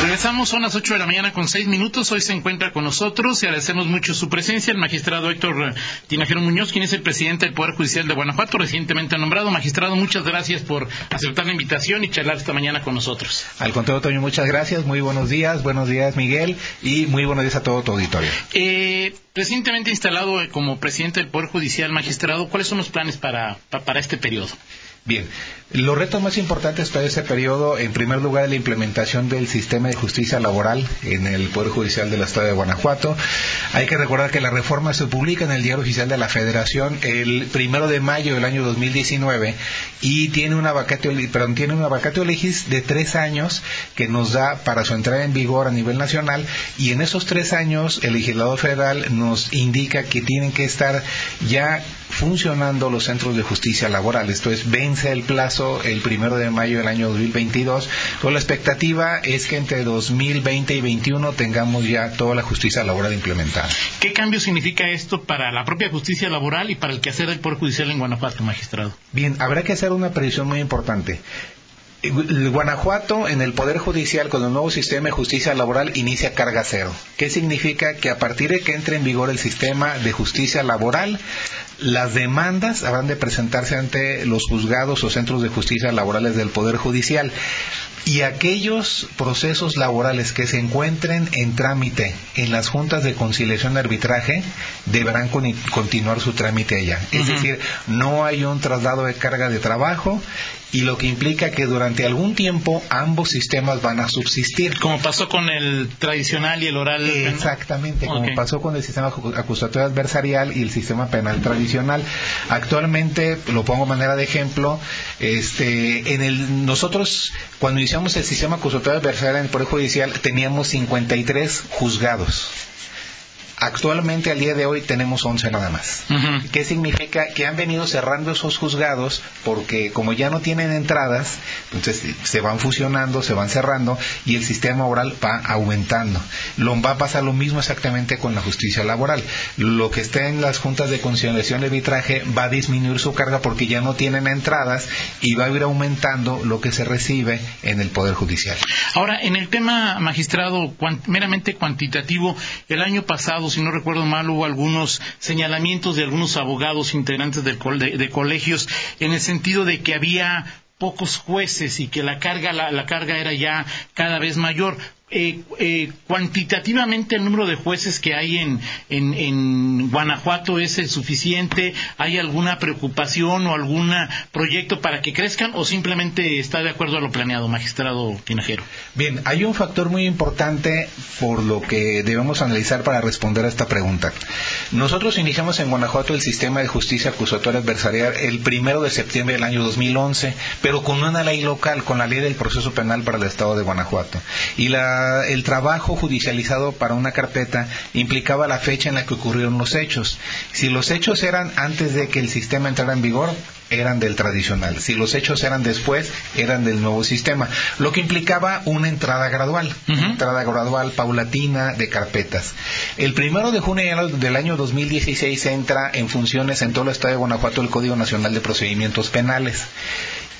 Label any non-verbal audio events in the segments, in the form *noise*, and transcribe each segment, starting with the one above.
Regresamos, son las 8 de la mañana con 6 minutos. Hoy se encuentra con nosotros y agradecemos mucho su presencia el magistrado Héctor Tinajero Muñoz, quien es el presidente del Poder Judicial de Guanajuato, recientemente nombrado. Magistrado, muchas gracias por aceptar la invitación y charlar esta mañana con nosotros. Al contrario, Toño, muchas gracias. Muy buenos días. Buenos días, Miguel. Y muy buenos días a todo tu auditorio. Eh, recientemente instalado como presidente del Poder Judicial, magistrado, ¿cuáles son los planes para, para este periodo? Bien, los retos más importantes para ese periodo, en primer lugar, la implementación del sistema de justicia laboral en el Poder Judicial del Estado de Guanajuato. Hay que recordar que la reforma se publica en el Diario Oficial de la Federación el primero de mayo del año 2019 y tiene una vacatio, perdón, tiene una vacatio legis de tres años que nos da para su entrada en vigor a nivel nacional y en esos tres años el legislador federal nos indica que tienen que estar ya funcionando los centros de justicia laboral. Esto es, vence el plazo el primero de mayo del año 2022. Pero la expectativa es que entre 2020 y 2021 tengamos ya toda la justicia laboral implementada. ¿Qué cambio significa esto para la propia justicia laboral y para el quehacer del Poder Judicial en Guanajuato, magistrado? Bien, habrá que hacer una previsión muy importante. Guanajuato, en el Poder Judicial, con el nuevo sistema de justicia laboral, inicia carga cero. ¿Qué significa? Que a partir de que entre en vigor el sistema de justicia laboral, las demandas habrán de presentarse ante los juzgados o centros de justicia laborales del Poder Judicial y aquellos procesos laborales que se encuentren en trámite en las juntas de conciliación y arbitraje deberán continuar su trámite allá. Es decir, no hay un traslado de carga de trabajo y lo que implica que durante algún tiempo ambos sistemas van a subsistir. Como pasó con el tradicional y el oral. Exactamente, como pasó con el sistema acusatorio adversarial y el sistema penal tradicional. Actualmente, lo pongo de manera de ejemplo, este, en el, nosotros cuando iniciamos el sistema acusatorio adversarial en el Poder Judicial teníamos 53 juzgados. Actualmente, al día de hoy, tenemos 11 nada más. ¿Qué significa? Que han venido cerrando esos juzgados porque como ya no tienen entradas, entonces se van fusionando, se van cerrando y el sistema oral va aumentando. Lo, va a pasar lo mismo exactamente con la justicia laboral. Lo que está en las juntas de conciliación de arbitraje va a disminuir su carga porque ya no tienen entradas y va a ir aumentando lo que se recibe en el Poder Judicial. Ahora, en el tema magistrado meramente cuantitativo, el año pasado si no recuerdo mal, hubo algunos señalamientos de algunos abogados integrantes de, colegios en el sentido de que había pocos jueces y que la carga, la, carga era ya cada vez mayor. Eh, eh, cuantitativamente el número de jueces que hay en, en, Guanajuato es el suficiente? ¿Hay alguna preocupación o algún proyecto para que crezcan o simplemente está de acuerdo a lo planeado, magistrado Tinajero? Bien, hay un factor muy importante por lo que debemos analizar para responder a esta pregunta. Nosotros iniciamos en Guanajuato el sistema de justicia acusatoria adversarial el primero de septiembre del año 2011, pero con una ley local, con la ley del proceso penal para el Estado de Guanajuato. Y la el trabajo judicializado para una carpeta implicaba la fecha en la que ocurrieron los hechos. Si los hechos eran antes de que el sistema entrara en vigor, eran del tradicional. Si los hechos eran después, eran del nuevo sistema. Lo que implicaba una entrada gradual, entrada gradual paulatina de carpetas. El primero de junio del año 2016 entra en funciones en todo el estado de Guanajuato el Código Nacional de Procedimientos Penales.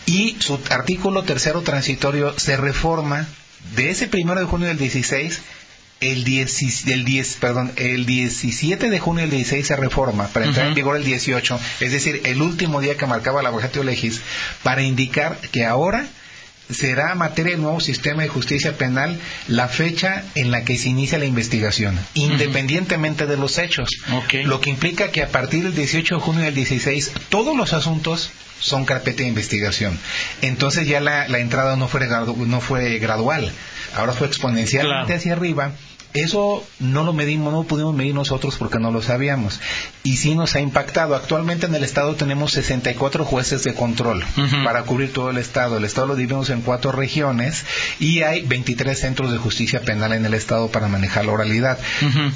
Y su artículo tercero transitorio se reforma de ese primero de junio del 16, el, 10, el, 10, perdón, el 17 de junio del 16 se reforma para entrar en vigor el 18, es decir, el último día que marcaba la abogacía legis, para indicar que ahora será materia del nuevo sistema de justicia penal la fecha en la que se inicia la investigación, independientemente de los hechos. Lo que implica que a partir del 18 de junio del 16 todos los asuntos son carpeta de investigación. Entonces ya la, entrada no fue, no fue gradual, ahora fue exponencialmente hacia arriba eso no lo medimos, no lo pudimos medir nosotros porque no lo sabíamos. Y sí nos ha impactado. Actualmente en el Estado tenemos 64 jueces de control para cubrir todo el Estado. El Estado lo dividimos en cuatro regiones y hay 23 centros de justicia penal en el Estado para manejar la oralidad.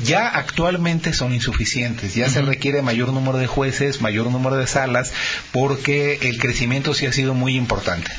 Ya actualmente son insuficientes. Ya se requiere mayor número de jueces, mayor número de salas, porque el crecimiento sí ha sido muy importante.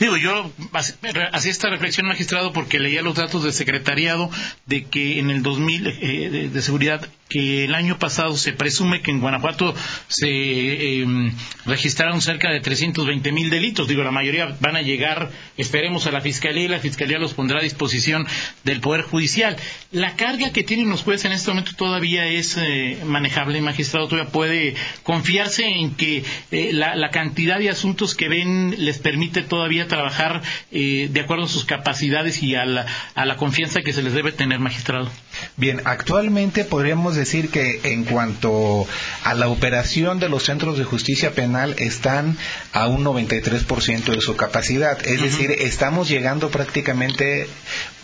Digo, yo hacía esta reflexión, magistrado, porque leía los datos del secretariado de que en el 2000 eh, de, seguridad que el año pasado se presume que en Guanajuato se em, registraron cerca de 320 mil delitos. Digo, la mayoría van a llegar, esperemos, a la Fiscalía y la Fiscalía los pondrá a disposición del Poder Judicial. La carga que tienen los jueces en este momento todavía es eh, manejable, magistrado, todavía puede confiarse en que eh, la, cantidad de asuntos que ven les permite todavía trabajar eh, de acuerdo a sus capacidades y a la, a la confianza que se les debe tener, magistrado. Bien, actualmente podríamos decir que en cuanto a la operación de los centros de justicia penal están a un 93% de su capacidad. Es decir, estamos llegando prácticamente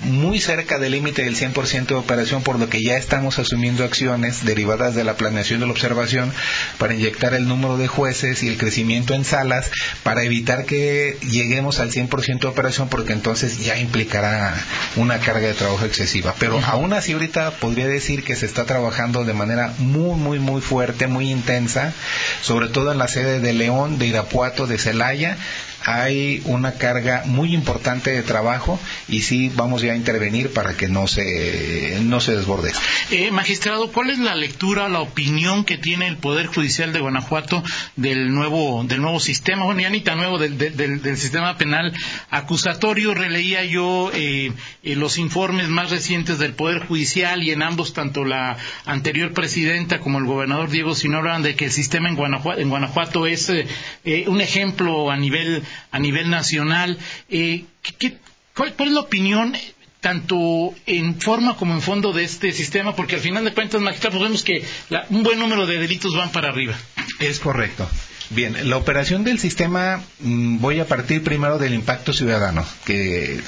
muy cerca del límite del 100% de operación, por lo que ya estamos asumiendo acciones derivadas de la planeación de la observación para inyectar el número de jueces y el crecimiento en salas para evitar que lleguemos al 100% de operación, porque entonces ya implicará una carga de trabajo excesiva. Pero aún así, ahorita podría decir que se está trabajando de manera muy, muy, muy fuerte, muy intensa, sobre todo en la sede de León, de Irapuato, de Celaya, hay una carga muy importante de trabajo y sí vamos ya a intervenir para que no se, no se desborde. Eh, magistrado, ¿cuál es la lectura, la opinión que tiene el Poder Judicial de Guanajuato del nuevo, del nuevo sistema, bueno, ya ni tan nuevo, del, del, sistema penal acusatorio? Releía yo eh, eh, los informes más recientes del Poder Judicial y en ambos, tanto la anterior presidenta como el gobernador Diego Sino hablan de que el sistema en Guanajuato, en Guanajuato es un ejemplo a nivel a nivel nacional. Eh, cuál, es la opinión tanto en forma como en fondo de este sistema? Porque al final de cuentas, magistrados, vemos que un buen número de delitos van para arriba. Es correcto. Bien, la operación del sistema, mm, voy a partir primero del impacto ciudadano, que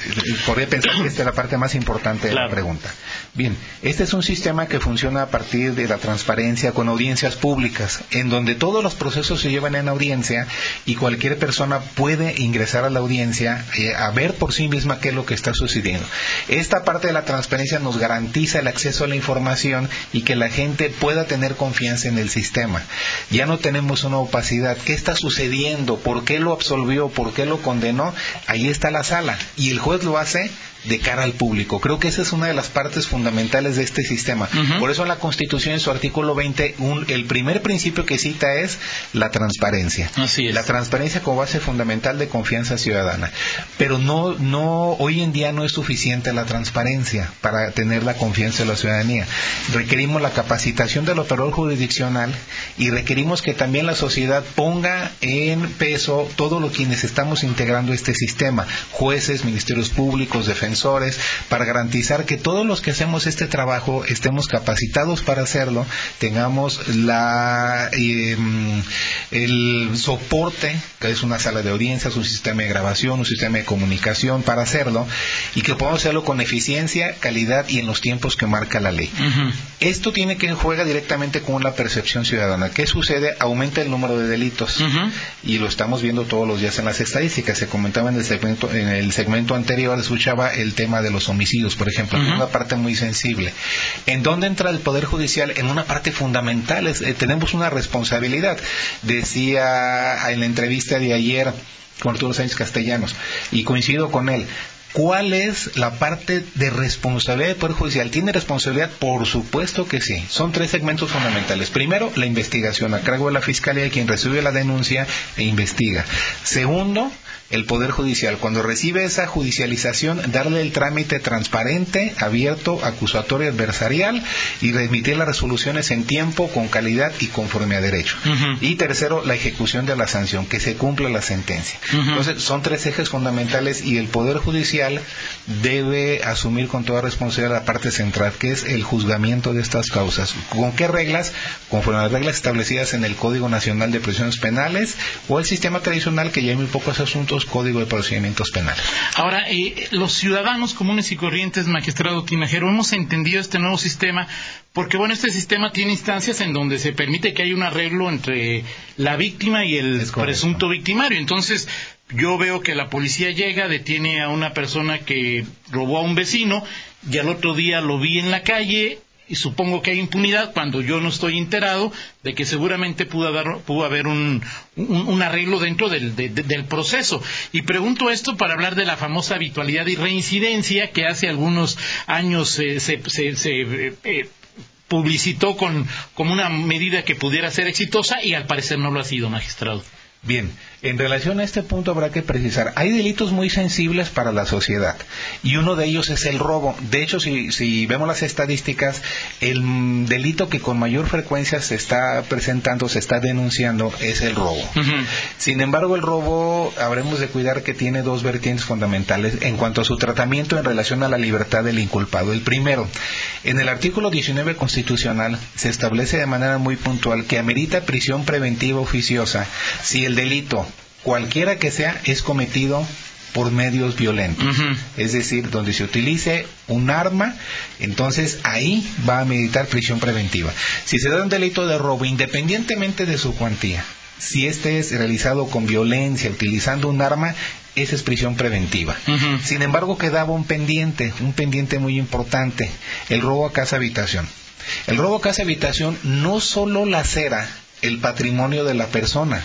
podría pensar que esta es la parte más importante de la pregunta. Bien, este es un sistema que funciona a partir de la transparencia con audiencias públicas, en donde todos los procesos se llevan en audiencia y cualquier persona puede ingresar a la audiencia eh, a ver por sí misma qué es lo que está sucediendo. Esta parte de la transparencia nos garantiza el acceso a la información y que la gente pueda tener confianza en el sistema. Ya no tenemos una opacidad qué está sucediendo, por qué lo absolvió, por qué lo condenó, ahí está la sala. Y el juez lo hace de cara al público. Creo que esa es una de las partes fundamentales de este sistema. Por eso en la Constitución, en su artículo 20, el primer principio que cita es la transparencia. La transparencia como base fundamental de confianza ciudadana. Pero no, no, hoy en día no es suficiente la transparencia para tener la confianza de la ciudadanía. Requerimos la capacitación del operador jurisdiccional y requerimos que también la sociedad ponga en peso todo lo quienes estamos integrando este sistema. Jueces, ministerios públicos, defensores para garantizar que todos los que hacemos este trabajo estemos capacitados para hacerlo, tengamos la, em, el soporte, que es una sala de audiencias, un sistema de grabación, un sistema de comunicación para hacerlo, y que podamos hacerlo con eficiencia, calidad y en los tiempos que marca la ley. Esto tiene que juega directamente con la percepción ciudadana. ¿Qué sucede? Aumenta el número de delitos y lo estamos viendo todos los días en las estadísticas. Se comentaba en el segmento, en el segmento anterior, escuchaba el tema de los homicidios, por ejemplo, en una parte muy sensible. ¿En dónde entra el Poder Judicial? En una parte fundamental. Eh, tenemos una responsabilidad. Decía en la entrevista de ayer con Arturo Sánchez Castellanos, y coincido con él, ¿Cuál es la parte de responsabilidad del Poder Judicial? ¿Tiene responsabilidad? Por supuesto que sí. Son tres segmentos fundamentales. Primero, la investigación a cargo de la Fiscalía, quien recibe la denuncia e investiga. Segundo, el Poder Judicial, cuando recibe esa judicialización, darle el trámite transparente, abierto, acusatorio, adversarial y remitir las resoluciones en tiempo, con calidad y conforme a derecho. Y tercero, la ejecución de la sanción, que se cumpla la sentencia. Entonces, son tres ejes fundamentales y el Poder Judicial debe asumir con toda responsabilidad la parte central, que es el juzgamiento de estas causas. ¿Con qué reglas? Conforme a las reglas establecidas en el Código Nacional de Prisiones Penales o el sistema tradicional que ya hay muy pocos asuntos Código de Procedimientos Penales. Ahora, eh, los ciudadanos comunes y corrientes, magistrado Tinajero, hemos entendido este nuevo sistema porque, bueno, este sistema tiene instancias en donde se permite que haya un arreglo entre la víctima y el presunto victimario. Entonces, yo veo que la policía llega, detiene a una persona que robó a un vecino y al otro día lo vi en la calle, y supongo que hay impunidad cuando yo no estoy enterado de que seguramente pudo, haber un, arreglo dentro del, proceso. Y pregunto esto para hablar de la famosa habitualidad y reincidencia que hace algunos años eh, se, eh, eh, publicitó con, como una medida que pudiera ser exitosa y al parecer no lo ha sido, magistrado. Bien, en relación a este punto habrá que precisar, hay delitos muy sensibles para la sociedad y uno de ellos es el robo. De hecho, si, vemos las estadísticas, el delito que con mayor frecuencia se está presentando, se está denunciando, es el robo. Sin embargo, el robo habremos de cuidar que tiene dos vertientes fundamentales en cuanto a su tratamiento en relación a la libertad del inculpado. El primero, en el artículo 19 constitucional se establece de manera muy puntual que amerita prisión preventiva oficiosa si el delito, cualquiera que sea, es cometido por medios violentos. Es decir, donde se utilice un arma, entonces ahí va a meditar prisión preventiva. Si se da un delito de robo, independientemente de su cuantía, si este es realizado con violencia, utilizando un arma, esa es prisión preventiva. Sin embargo, quedaba un pendiente, un pendiente muy importante, el robo a casa habitación. El robo a casa habitación no solo lacera el patrimonio de la persona,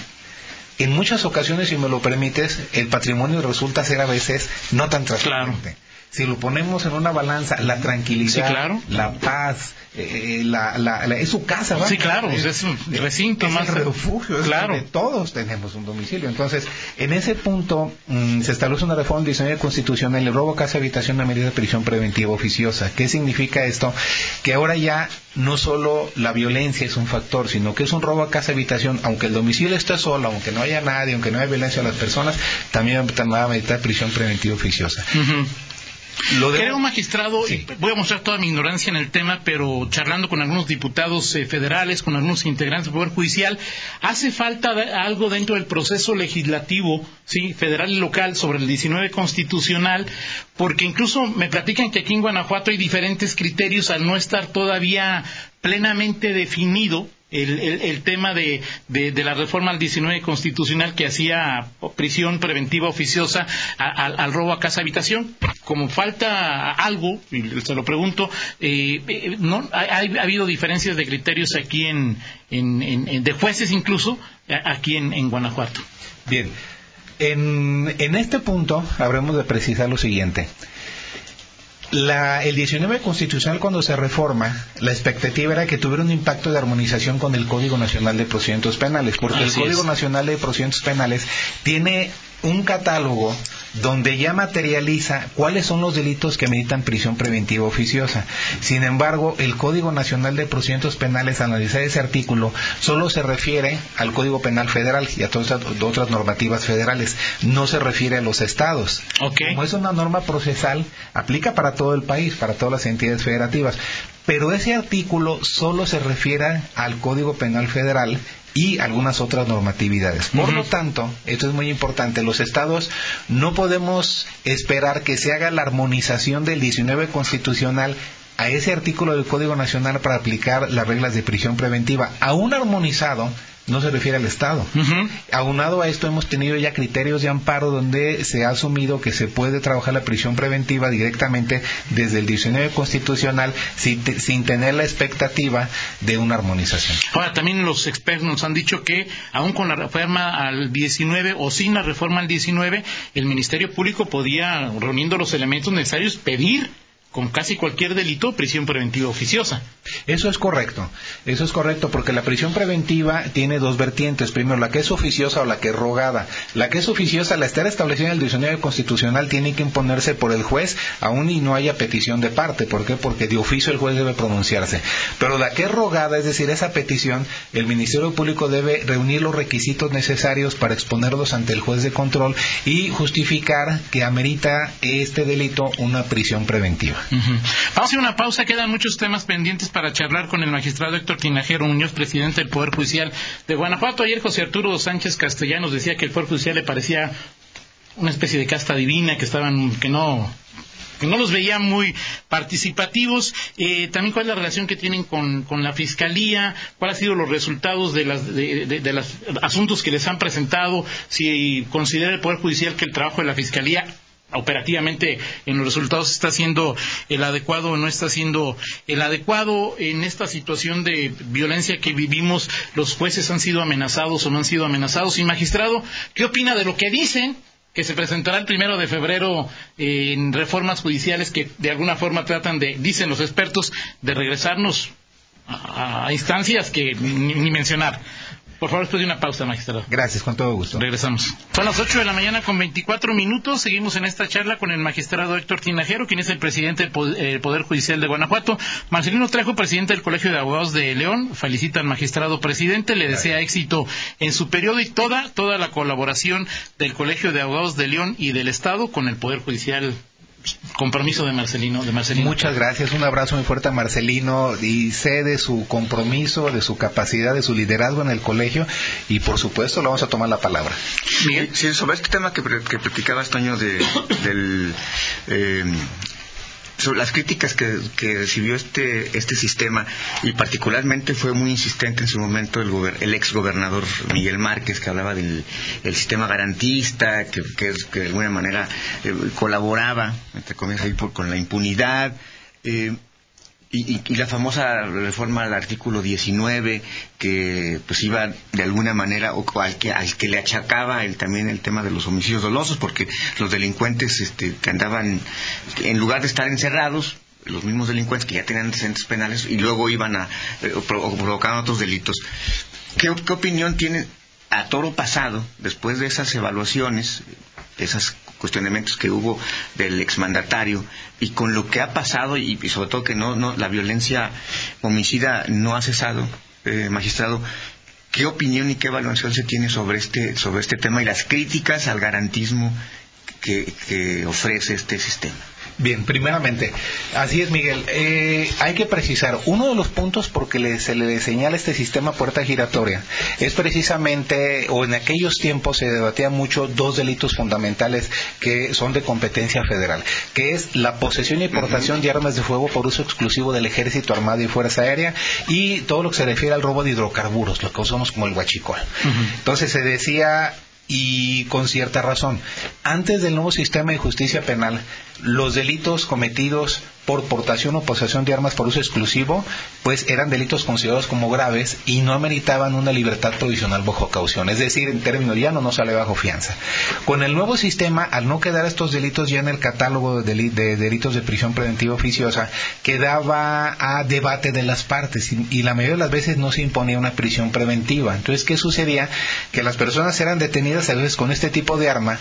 en muchas ocasiones, si me lo permites, el patrimonio resulta ser a veces no tan transparente. Si lo ponemos en una balanza, la tranquilidad, la paz, eh, la, la, es su casa, Sí, claro, es, un recinto más. refugio, claro. todos tenemos un domicilio. Entonces, en ese punto mm, se establece una reforma del diseño constitucional, el robo casa habitación, una medida de prisión preventiva oficiosa. ¿Qué significa esto? Que ahora ya no solo la violencia es un factor, sino que es un robo a casa habitación, aunque el domicilio esté solo, aunque no haya nadie, aunque no haya violencia a las personas, también va a meditar prisión preventiva oficiosa. Lo Creo, magistrado, voy a mostrar toda mi ignorancia en el tema, pero charlando con algunos diputados eh, federales, con algunos integrantes del Poder Judicial, hace falta algo dentro del proceso legislativo, sí, federal y local, sobre el 19 constitucional, porque incluso me platican que aquí en Guanajuato hay diferentes criterios al no estar todavía plenamente definido el, tema de, la reforma al 19 constitucional que hacía prisión preventiva oficiosa al robo a casa habitación. Como falta algo, y se lo pregunto, eh, eh, no ha, habido diferencias de criterios aquí en, de jueces incluso aquí en, Guanajuato. Bien, en, en este punto habremos de precisar lo siguiente el 19 constitucional cuando se reforma, la expectativa era que tuviera un impacto de armonización con el Código Nacional de Procedimientos Penales, porque el Código Nacional de Procedimientos Penales tiene un catálogo donde ya materializa cuáles son los delitos que meditan prisión preventiva oficiosa. Sin embargo, el Código Nacional de Procedimientos Penales, al analizar ese artículo, solo se refiere al Código Penal Federal y a todas otras normativas federales, no se refiere a los estados. Como es una norma procesal, aplica para todo el país, para todas las entidades federativas. Pero ese artículo solo se refiere al Código Penal Federal y algunas otras normatividades. Por lo tanto, esto es muy importante, los estados no podemos esperar que se haga la armonización del 19 constitucional a ese artículo del Código Nacional para aplicar las reglas de prisión preventiva. Aún armonizado, no se refiere al Estado. Aunado a esto, hemos tenido ya criterios de amparo donde se ha asumido que se puede trabajar la prisión preventiva directamente desde el 19 constitucional sin, sin, tener la expectativa de una armonización. Ahora, también los expertos nos han dicho que, aún con la reforma al 19 o sin la reforma al 19, el Ministerio Público podía, reuniendo los elementos necesarios, pedir con casi cualquier delito prisión preventiva oficiosa. Eso es correcto, eso es correcto porque la prisión preventiva tiene dos vertientes. Primero, la que es oficiosa o la que es rogada. La que es oficiosa, la estar establecida en el diccionario constitucional, tiene que imponerse por el juez, aun y no haya petición de parte. ¿Por qué? Porque de oficio el juez debe pronunciarse. Pero la que es rogada, es decir, esa petición, el Ministerio Público debe reunir los requisitos necesarios para exponerlos ante el juez de control y justificar que amerita este delito una prisión preventiva. Vamos a una pausa, quedan muchos temas pendientes para charlar con el magistrado Héctor Tinajero Muñoz, presidente del Poder Judicial de Guanajuato. Ayer José Arturo Sánchez Castellanos decía que el Poder Judicial le parecía una especie de casta divina, que estaban, que no que no los veía muy participativos. Eh, también cuál es la relación que tienen con, la Fiscalía, cuáles han sido los resultados de, las, de, los asuntos que les han presentado, si considera el Poder Judicial que el trabajo de la Fiscalía operativamente en los resultados está siendo el adecuado o no está siendo el adecuado. En esta situación de violencia que vivimos los jueces han sido amenazados o no han sido amenazados. Y magistrado qué opina de lo que dicen que se presentará el primero de febrero en reformas judiciales que de alguna forma tratan de dicen los expertos de regresarnos a, instancias que ni mencionar por favor, después de una pausa, magistrado. Gracias, con todo gusto. Regresamos. Son las 8 de la mañana con 24 minutos. Seguimos en esta charla con el magistrado Héctor Tinajero, quien es el presidente del eh, Poder Judicial de Guanajuato. Marcelino Trejo, presidente del Colegio de Abogados de León, felicita al magistrado presidente, le desea éxito en su periodo y toda, toda la colaboración del Colegio de Abogados de León y del Estado con el Poder Judicial compromiso de Marcelino, de Marcelino. Muchas gracias, un abrazo muy fuerte a Marcelino y sé de su compromiso, de su capacidad, de su liderazgo en el colegio y por supuesto le vamos a tomar la palabra. Sí, sobre este tema que, que platicaba este año de, del eh, las críticas que, recibió este, este sistema y particularmente fue muy insistente en su momento el, el ex gobernador Miguel Márquez que hablaba del sistema garantista que, que, de alguna manera eh, colaboraba entre comillas ahí con la impunidad. Eh, y, la famosa reforma al artículo 19 que pues iba de alguna manera o al que al que le achacaba el, también el tema de los homicidios dolosos porque los delincuentes este, que andaban en lugar de estar encerrados los mismos delincuentes que ya tenían antecedentes penales y luego iban a eh, provocar otros delitos. ¿Qué, ¿Qué opinión tiene a toro pasado después de esas evaluaciones de esos cuestionamientos que hubo del exmandatario. Y con lo que ha pasado y, sobre todo que no, no, la violencia homicida no ha cesado, eh, magistrado, ¿qué opinión y qué evaluación se tiene sobre este, sobre este tema y las críticas al garantismo que ofrece este sistema? Bien, primeramente, así es Miguel, eh, hay que precisar, uno de los puntos porque se le señala este sistema puerta giratoria es precisamente, o en aquellos tiempos se debatía mucho dos delitos fundamentales que son de competencia federal, que es la posesión y portación de armas de fuego por uso exclusivo del ejército armado y fuerza aérea y todo lo que se refiere al robo de hidrocarburos, lo que usamos como el huachicol. Entonces se decía y con cierta razón. Antes del nuevo sistema de justicia penal, los delitos cometidos por portación o posesión de armas por uso exclusivo, pues eran delitos considerados como graves y no ameritaban una libertad provisional bajo caución. Es decir, en términos llano no sale bajo fianza. Con el nuevo sistema, al no quedar estos delitos ya en el catálogo de, delitos de prisión preventiva oficiosa, quedaba a debate de las partes y la mayoría de las veces no se imponía una prisión preventiva. Entonces, ¿qué sucedía? Que las personas eran detenidas a veces con este tipo de arma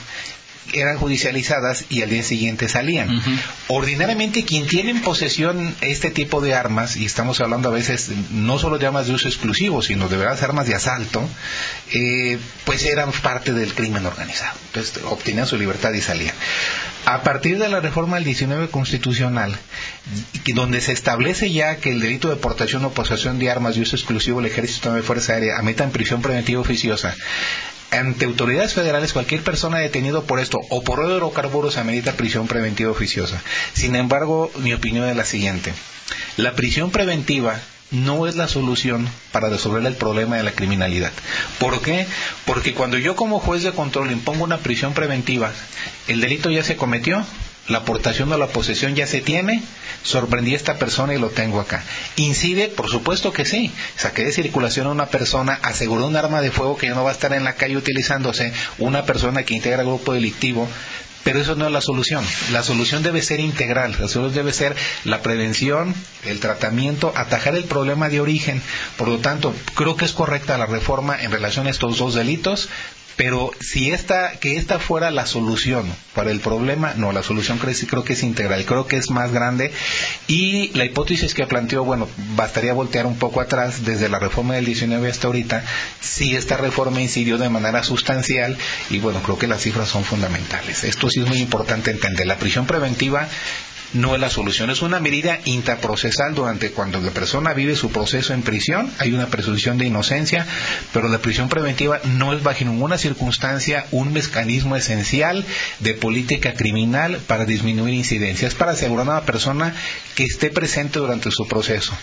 eran judicializadas y al día siguiente salían. Ordinariamente quien tiene en posesión este tipo de armas, y estamos hablando a veces no solo de armas de uso exclusivo, sino de verdad armas de asalto, eh, pues eran parte del crimen organizado. Entonces obtenían su libertad y salían. A partir de la reforma del 19 constitucional, donde se establece ya que el delito de portación o posesión de armas de uso exclusivo del ejército de fuerza aérea ameta en prisión preventiva oficiosa, ante autoridades federales cualquier persona detenido por esto o por hidrocarburos amerita prisión preventiva oficiosa. Sin embargo, mi opinión es la siguiente. La prisión preventiva no es la solución para resolver el problema de la criminalidad. ¿Por qué? Porque cuando yo como juez de control impongo una prisión preventiva, el delito ya se cometió, la aportación o la posesión ya se tiene, sorprendí a esta persona y lo tengo acá. ¿Incide? Por supuesto que sí. Saqué de circulación a una persona, aseguró un arma de fuego que ya no va a estar en la calle utilizándose, una persona que integra el grupo delictivo, pero eso no es la solución. La solución debe ser integral. La solución debe ser la prevención, el tratamiento, atajar el problema de origen. Por lo tanto, creo que es correcta la reforma en relación a estos dos delitos, pero si esta, que esta fuera la solución para el problema, no, la solución creo, que es integral, creo que es más grande. Y la hipótesis que planteó, bueno, bastaría voltear un poco atrás desde la reforma del 19 hasta ahorita, si esta reforma incidió de manera sustancial y bueno, creo que las cifras son fundamentales. Es muy importante entender. La prisión preventiva no es la solución. Es una medida intraprocesal durante cuando la persona vive su proceso en prisión, hay una presunción de inocencia, pero la prisión preventiva no es bajo ninguna circunstancia un mecanismo esencial de política criminal para disminuir incidencias, para asegurar a una persona que esté presente durante su proceso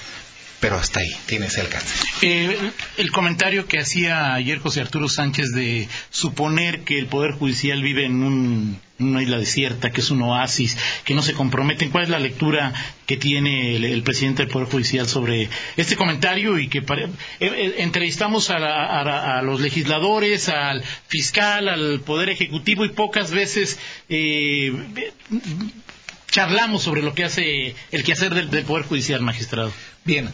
pero hasta ahí tiene ese alcance. Eh, el comentario que hacía ayer José Arturo Sánchez de suponer que el Poder Judicial vive en una isla desierta, que es un oasis, que no se comprometen. ¿Cuál es la lectura que tiene el, presidente del Poder Judicial sobre este comentario? Y que eh, eh, entrevistamos a, los legisladores, al fiscal, al Poder Ejecutivo y pocas veces charlamos sobre lo que hace el quehacer del, del Poder Judicial, magistrado. Bien,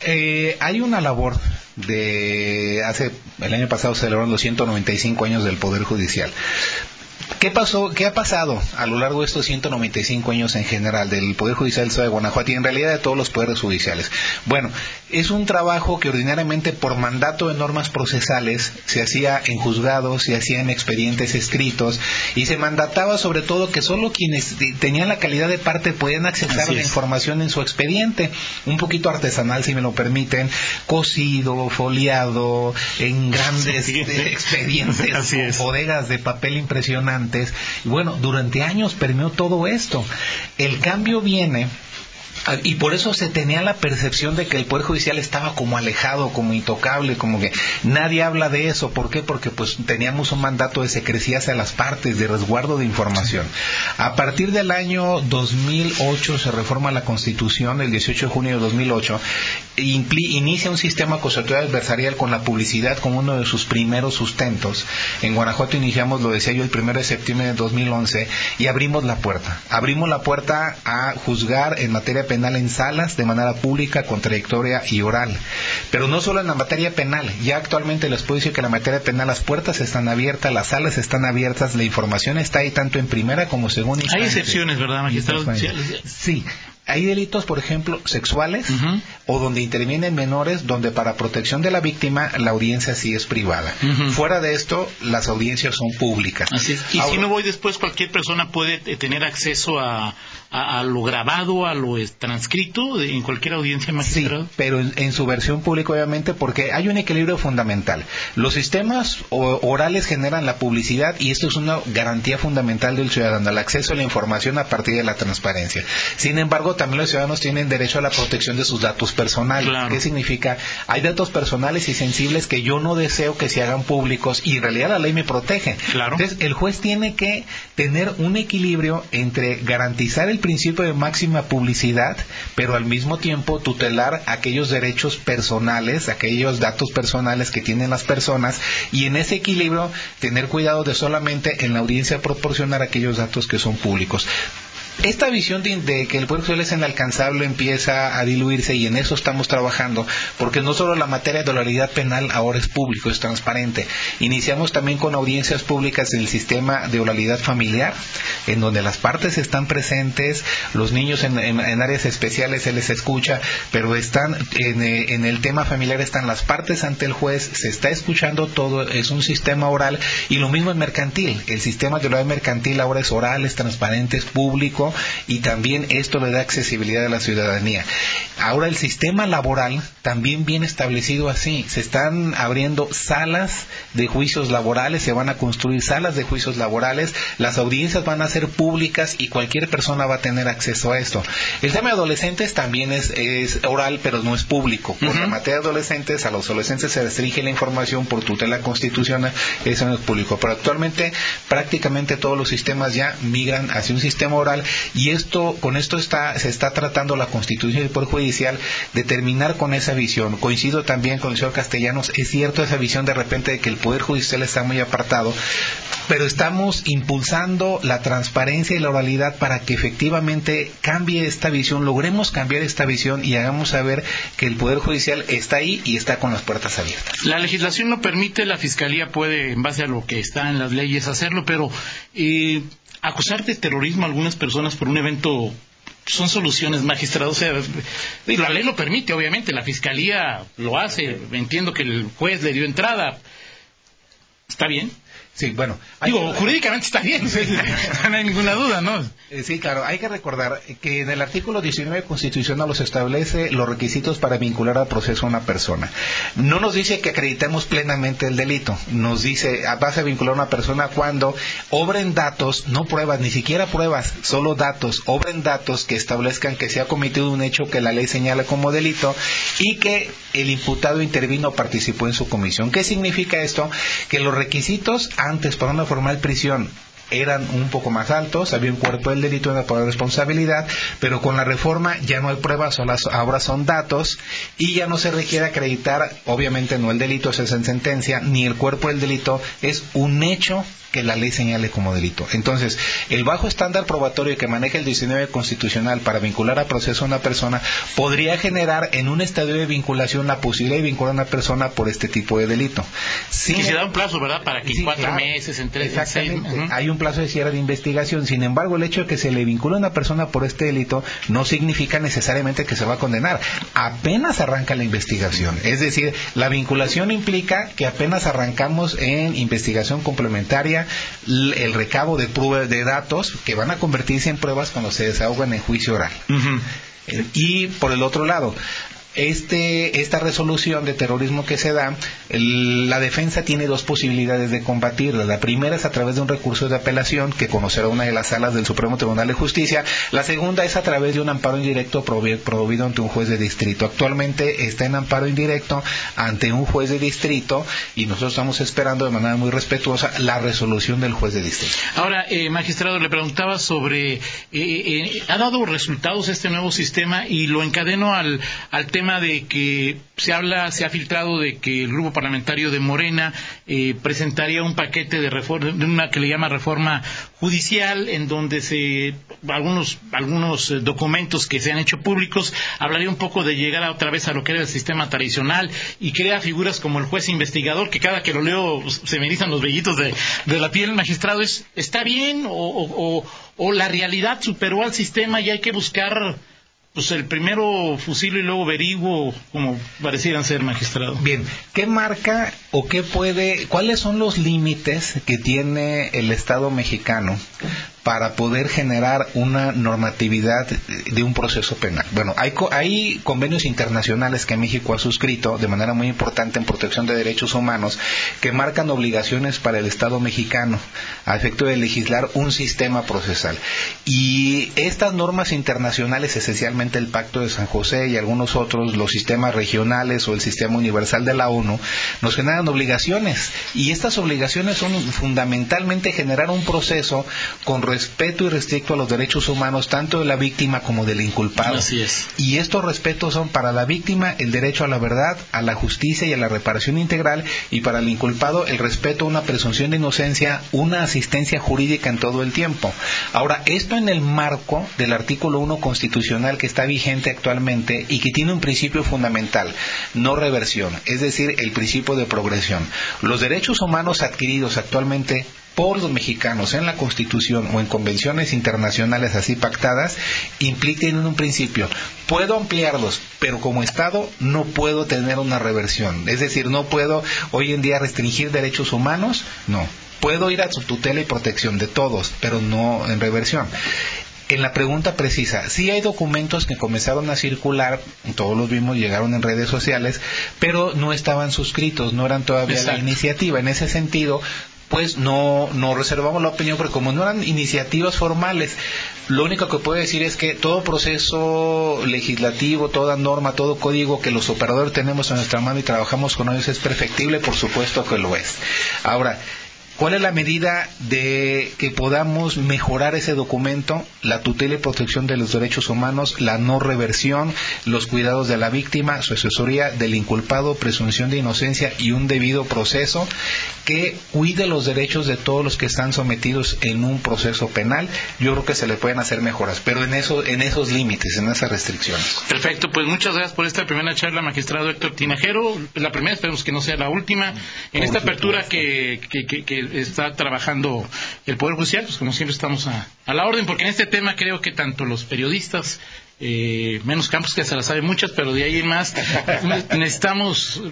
eh, hay una labor de hace el año pasado celebraron los 195 años del Poder Judicial. ¿Qué pasó? ¿Qué ha pasado a lo largo de estos 195 años en general del Poder Judicial del Estado de Guanajuato y en realidad de todos los poderes judiciales? Bueno, es un trabajo que ordinariamente por mandato de normas procesales se hacía en juzgados, se hacía en expedientes escritos y se mandataba sobre todo que solo quienes tenían la calidad de parte podían acceder a la información en su expediente, un poquito artesanal si me lo permiten, cosido, foliado, en grandes *laughs* expedientes, bodegas de papel impresionante y bueno, durante años permeó todo esto. El cambio viene y por eso se tenía la percepción de que el Poder Judicial estaba como alejado, como intocable, como que nadie habla de eso. ¿Por qué? Porque pues teníamos un mandato de secrecía hacia las partes, de resguardo de información. A partir del año 2008 se reforma la Constitución, el 18 de junio de 2008, e inicia un sistema acusatorio adversarial con la publicidad como uno de sus primeros sustentos. En Guanajuato iniciamos, lo decía yo, el 1 de septiembre de 2011 y abrimos la puerta. Abrimos la puerta a juzgar en materia penal en salas de manera pública, contradictoria y oral. Pero no solo en la materia penal, ya actualmente les puedo decir que en la materia penal las puertas están abiertas, las salas están abiertas, la información está ahí tanto en primera como segunda instancia. Hay excepciones, ¿verdad, magistrado? Sí, hay delitos, por ejemplo, sexuales o donde intervienen menores, donde para protección de la víctima la audiencia sí es privada. Fuera de esto, las audiencias son públicas. Y si no voy después, cualquier persona puede tener acceso a, a, lo grabado, a lo transcrito en cualquier audiencia magistrado? Sí, pero en, su versión pública, obviamente, porque hay un equilibrio fundamental. Los sistemas orales generan la publicidad y esto es una garantía fundamental del ciudadano, el acceso a la información a partir de la transparencia. Sin embargo, también los ciudadanos tienen derecho a la protección de sus datos personales. ¿Qué significa? Hay datos personales y sensibles que yo no deseo que se hagan públicos y en realidad la ley me protege. Entonces, el juez tiene que tener un equilibrio entre garantizar el principio de máxima publicidad, pero al mismo tiempo tutelar aquellos derechos personales, aquellos datos personales que tienen las personas y en ese equilibrio tener cuidado de solamente en la audiencia proporcionar aquellos datos que son públicos esta visión de, que el Poder Judicial es inalcanzable empieza a diluirse y en eso estamos trabajando, porque no solo la materia de oralidad penal ahora es público, es transparente. Iniciamos también con audiencias públicas en el sistema de oralidad familiar, en donde las partes están presentes, los niños en, áreas especiales se les escucha, pero están en, en, el tema familiar están las partes ante el juez, se está escuchando todo, es un sistema oral y lo mismo en mercantil. El sistema de oralidad mercantil ahora es oral, es transparente, es público y también esto le da accesibilidad a la ciudadanía. Ahora el sistema laboral también viene establecido así. Se están abriendo salas de juicios laborales, se van a construir salas de juicios laborales, las audiencias van a ser públicas y cualquier persona va a tener acceso a esto. El tema de adolescentes también es, oral, pero no es público. Por la materia de adolescentes, a los adolescentes se restringe la información por tutela constitucional, eso no es público. Pero actualmente prácticamente todos los sistemas ya migran hacia un sistema oral y esto, con esto está, se está tratando la Constitución del Poder Judicial de terminar con esa visión. Coincido también con el señor Castellanos, es cierto esa visión de repente de que el Poder Judicial está muy apartado, pero estamos impulsando la transparencia y la oralidad para que efectivamente cambie esta visión, logremos cambiar esta visión y hagamos saber que el Poder Judicial está ahí y está con las puertas abiertas. La legislación lo permite, la Fiscalía puede, en base a lo que está en las leyes, hacerlo, pero eh, acusar de terrorismo a algunas personas por un evento son soluciones magistrados. O sea, la ley lo permite, obviamente, la fiscalía lo hace. Entiendo que el juez le dio entrada. ¿Está bien? Sí, bueno. Digo, jurídicamente está bien, *laughs* no hay ninguna duda, ¿no? Eh, sí, claro, hay que recordar que en el artículo 19 constitucional los establece los requisitos para vincular al proceso a una persona. No nos dice que acreditemos plenamente el delito, nos dice, a base de vincular a una persona cuando obren datos, no pruebas, ni siquiera pruebas, solo datos, obren datos que establezcan que se ha cometido un hecho que la ley señala como delito y que el imputado intervino o participó en su comisión. ¿Qué significa esto? Que los requisitos antes para una formal prisión eran un poco más altos, había un cuerpo del delito, una de responsabilidad, pero con la reforma ya no hay pruebas, ahora son datos y ya no se requiere acreditar, obviamente no el delito, es en sentencia, ni el cuerpo del delito, es un hecho que la ley señale como delito. Entonces, el bajo estándar probatorio que maneja el 19 constitucional para vincular a proceso a una persona podría generar en un estadio de vinculación la posibilidad de vincular a una persona por este tipo de delito. y se da un plazo, ¿verdad? Para que cuatro meses, en tres, Hay un plazo de cierre de investigación. Sin embargo, el hecho de que se le vincule a una persona por este delito no significa necesariamente que se va a condenar. Apenas arranca la investigación. Es decir, la vinculación implica que apenas arrancamos en investigación complementaria el recabo de pruebas de datos que van a convertirse en pruebas cuando se desahogan en juicio oral. Eh, y por el otro lado, este, esta resolución de terrorismo que se da, la defensa tiene dos posibilidades de combatirla. La primera es a través de un recurso de apelación que conocerá una de las salas del Supremo Tribunal de Justicia. La segunda es a través de un amparo indirecto promovido ante un juez de distrito. Actualmente está en amparo indirecto ante un juez de distrito y nosotros estamos esperando de manera muy respetuosa la resolución del juez de distrito. Ahora, eh, magistrado, le preguntaba sobre, eh, eh, ¿ha dado resultados este nuevo sistema? Y lo encadeno al, al tema tema de que se habla, se ha filtrado de que el grupo parlamentario de Morena eh, presentaría un paquete de reforma, de una que le llama reforma judicial, en donde se algunos algunos eh, documentos que se han hecho públicos hablaría un poco de llegar otra vez a lo que era el sistema tradicional y crea figuras como el juez investigador que cada que lo leo pues, se me erizan los vellitos de, la piel. magistrado es está bien o, o la realidad superó al sistema y hay que buscar pues el primero fusil y luego averiguo como parecieran ser magistrado. Bien, ¿qué marca o qué puede, cuáles son los límites que tiene el Estado mexicano para poder generar una normatividad de un proceso penal. Bueno, hay, hay convenios internacionales que México ha suscrito de manera muy importante en protección de derechos humanos que marcan obligaciones para el Estado mexicano a efecto de legislar un sistema procesal. Y estas normas internacionales, esencialmente el Pacto de San José y algunos otros, los sistemas regionales o el sistema universal de la ONU, nos generan obligaciones. Y estas obligaciones son fundamentalmente generar un proceso con respeto y restricto a los derechos humanos tanto de la víctima como del inculpado. Así es. Y estos respetos son para la víctima el derecho a la verdad, a la justicia y a la reparación integral y para el inculpado el respeto a una presunción de inocencia, una asistencia jurídica en todo el tiempo. Ahora, esto en el marco del artículo 1 constitucional que está vigente actualmente y que tiene un principio fundamental, no reversión, es decir, el principio de progresión. Los derechos humanos adquiridos actualmente por los mexicanos en la Constitución o en convenciones internacionales así pactadas impliquen en un principio, puedo ampliarlos, pero como Estado no puedo tener una reversión. Es decir, no puedo hoy en día restringir derechos humanos, no. Puedo ir a su tutela y protección de todos, pero no en reversión en la pregunta precisa, sí hay documentos que comenzaron a circular, todos los vimos, llegaron en redes sociales, pero no estaban suscritos, no eran todavía la iniciativa. En ese sentido, pues no, no reservamos la opinión, porque como no eran iniciativas formales, lo único que puedo decir es que todo proceso legislativo, toda norma, todo código que los operadores tenemos en nuestra mano y trabajamos con ellos es perfectible, por supuesto que lo es. Ahora, ¿Cuál es la medida de que podamos mejorar ese documento? La tutela y protección de los derechos humanos, la no reversión, los cuidados de la víctima, su asesoría del inculpado, presunción de inocencia y un debido proceso que cuide los derechos de todos los que están sometidos en un proceso penal. Yo creo que se le pueden hacer mejoras, pero en, eso, en esos límites, en esas restricciones. Perfecto, pues muchas gracias por esta primera charla, magistrado Héctor Tinajero. La primera, esperemos que no sea la última. En esta apertura que, que, que está trabajando el Poder Judicial, pues como siempre estamos a, la orden, porque en este tema creo que tanto los periodistas eh, menos campos que se las sabe muchas, pero de ahí en más *laughs* necesitamos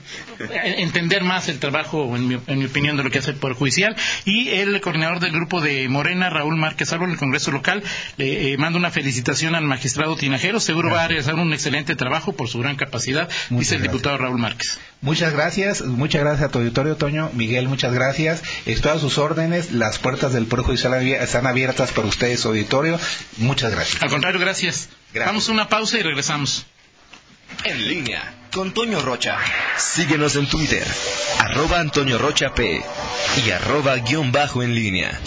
entender más el trabajo, en mi, opinión, de lo que hace el Poder Judicial. Y el coordinador del grupo de Morena, Raúl Márquez Árbol, el Congreso local, le eh, mando una felicitación al magistrado Tinajero. Seguro va a realizar un excelente trabajo por su gran capacidad, dice el diputado Raúl Márquez. Muchas gracias, muchas gracias a tu auditorio, Toño. Miguel, muchas gracias. Estoy a sus órdenes. Las puertas del Poder Judicial están abiertas para ustedes, auditorio. Muchas gracias. Al contrario, gracias. Vamos a una pausa y regresamos. En línea con Toño Rocha. Síguenos en Twitter, arroba Antonio Rocha P y arroba guion bajo en línea.